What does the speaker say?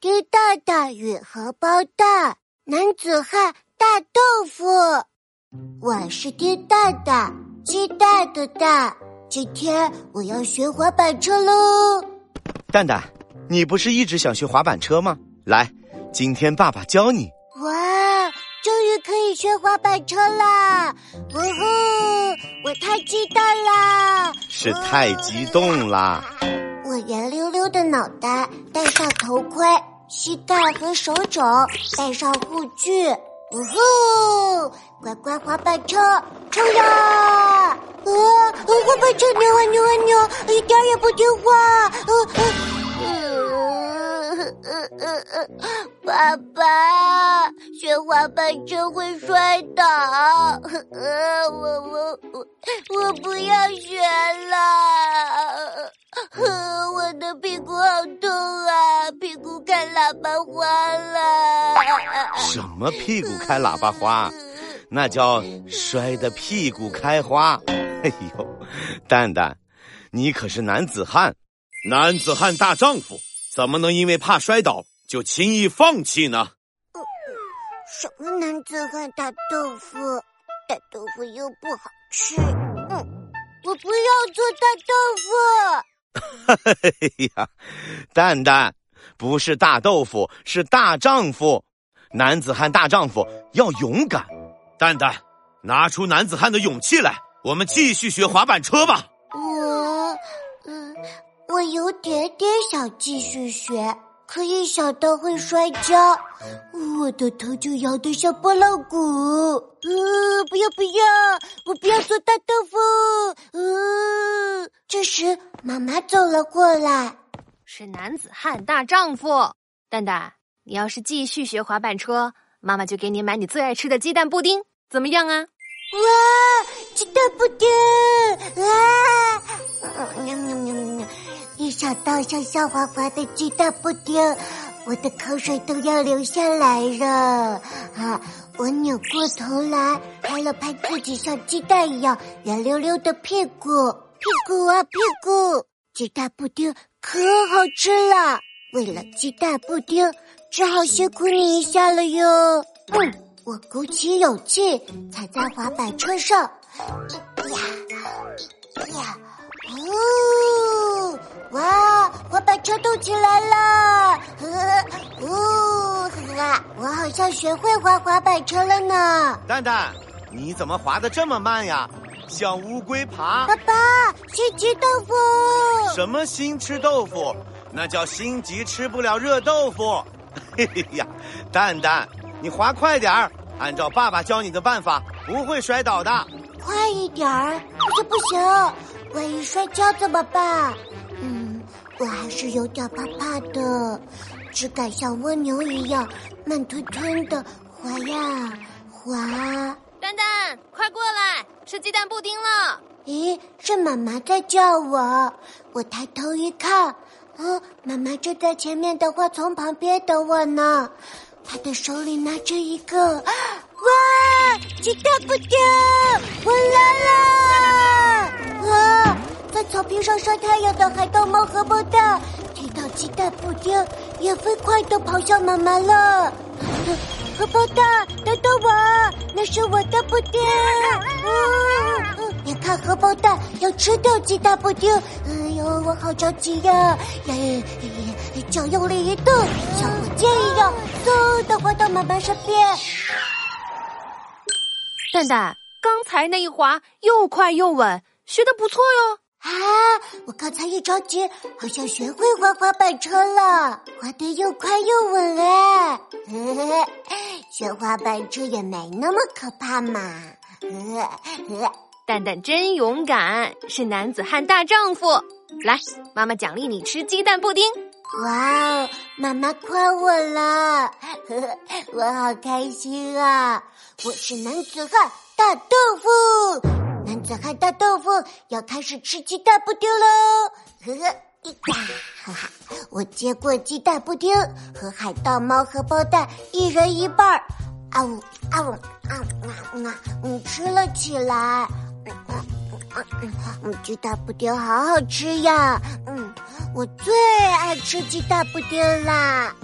鸡蛋蛋与荷包蛋，男子汉大豆腐。我是鸡蛋蛋，鸡蛋的蛋。今天我要学滑板车喽。蛋蛋，你不是一直想学滑板车吗？来，今天爸爸教你。哇，终于可以学滑板车啦！呜呼，我太激动啦！是太激动啦！我圆溜溜的脑袋，戴上头盔，膝盖和手肘戴上护具。呜呼，乖乖滑板车，冲呀！啊，滑板车扭啊扭啊扭，一点也不听话。呃呃呃呃呃呃爸爸，学滑板车会摔倒，呃我我我我不要学了。呃我的屁股好痛啊！开喇叭花了。什么屁股开喇叭花？那叫摔得屁股开花。哎呦，蛋蛋，你可是男子汉，男子汉大丈夫，怎么能因为怕摔倒就轻易放弃呢？什么男子汉大豆腐？大豆腐又不好吃。嗯，我不要做大豆腐。哎呀，蛋蛋，不是大豆腐，是大丈夫。男子汉大丈夫要勇敢。蛋蛋，拿出男子汉的勇气来，我们继续学滑板车吧。我，嗯，我有点点想继续学，可一想到会摔跤，我的头就摇得像拨浪鼓。呃，不要不要，我不要做大豆腐。呃，这时。妈妈走了过来，是男子汉大丈夫。蛋蛋，你要是继续学滑板车，妈妈就给你买你最爱吃的鸡蛋布丁，怎么样啊？哇，鸡蛋布丁！啊，喵喵喵喵！一想到香香滑滑的鸡蛋布丁，我的口水都要流下来了。啊，我扭过头来，拍了拍自己像鸡蛋一样圆溜溜的屁股。屁股啊屁股，鸡蛋布丁可好吃了。为了鸡蛋布丁，只好辛苦你一下了哟。嗯，我鼓起勇气踩在滑板车上，呀呀，哦，哇，滑板车动起来了，哦，我好像学会滑滑板车了呢。蛋蛋，你怎么滑的这么慢呀？像乌龟爬，爸爸，心急豆腐。什么心吃豆腐？那叫心急吃不了热豆腐。嘿 嘿呀，蛋蛋，你滑快点儿，按照爸爸教你的办法，不会摔倒的。快一点儿，不行不行，万一摔跤怎么办？嗯，我还是有点怕怕的，只敢像蜗牛一样慢吞吞的滑呀滑。过来，吃鸡蛋布丁了！咦，是妈妈在叫我。我抬头一看，哦，妈妈正在前面的花丛旁边等我呢。她的手里拿着一个，哇，鸡蛋布丁，我来了！啊，在草坪上晒太阳的海盗猫荷包蛋听到鸡蛋布丁，也飞快的跑向妈妈了。荷包蛋，等等我，那是我的布丁。你看荷包蛋要吃掉鸡蛋布丁，哎呦，我好着急呀！呀呀呀！脚用力一蹬，像火箭一样，嗖的滑到妈妈身边。蛋蛋，刚才那一滑又快又稳，学的不错哟。啊！我刚才一着急，好像学会滑滑板车了，滑的又快又稳哎！学滑板车也没那么可怕嘛！蛋蛋真勇敢，是男子汉大丈夫。来，妈妈奖励你吃鸡蛋布丁。哇哦，妈妈夸我了，呵 呵我好开心啊！我是男子汉大豆腐。男子汉大豆腐要开始吃鸡蛋布丁喽！呵呵，呀，哈哈，我接过鸡蛋布丁和海盗猫荷包蛋一人一半儿，啊呜啊呜啊啊啊！嗯，吃了起来。嗯嗯嗯，鸡蛋布丁好好吃呀！嗯，我最爱吃鸡蛋布丁啦。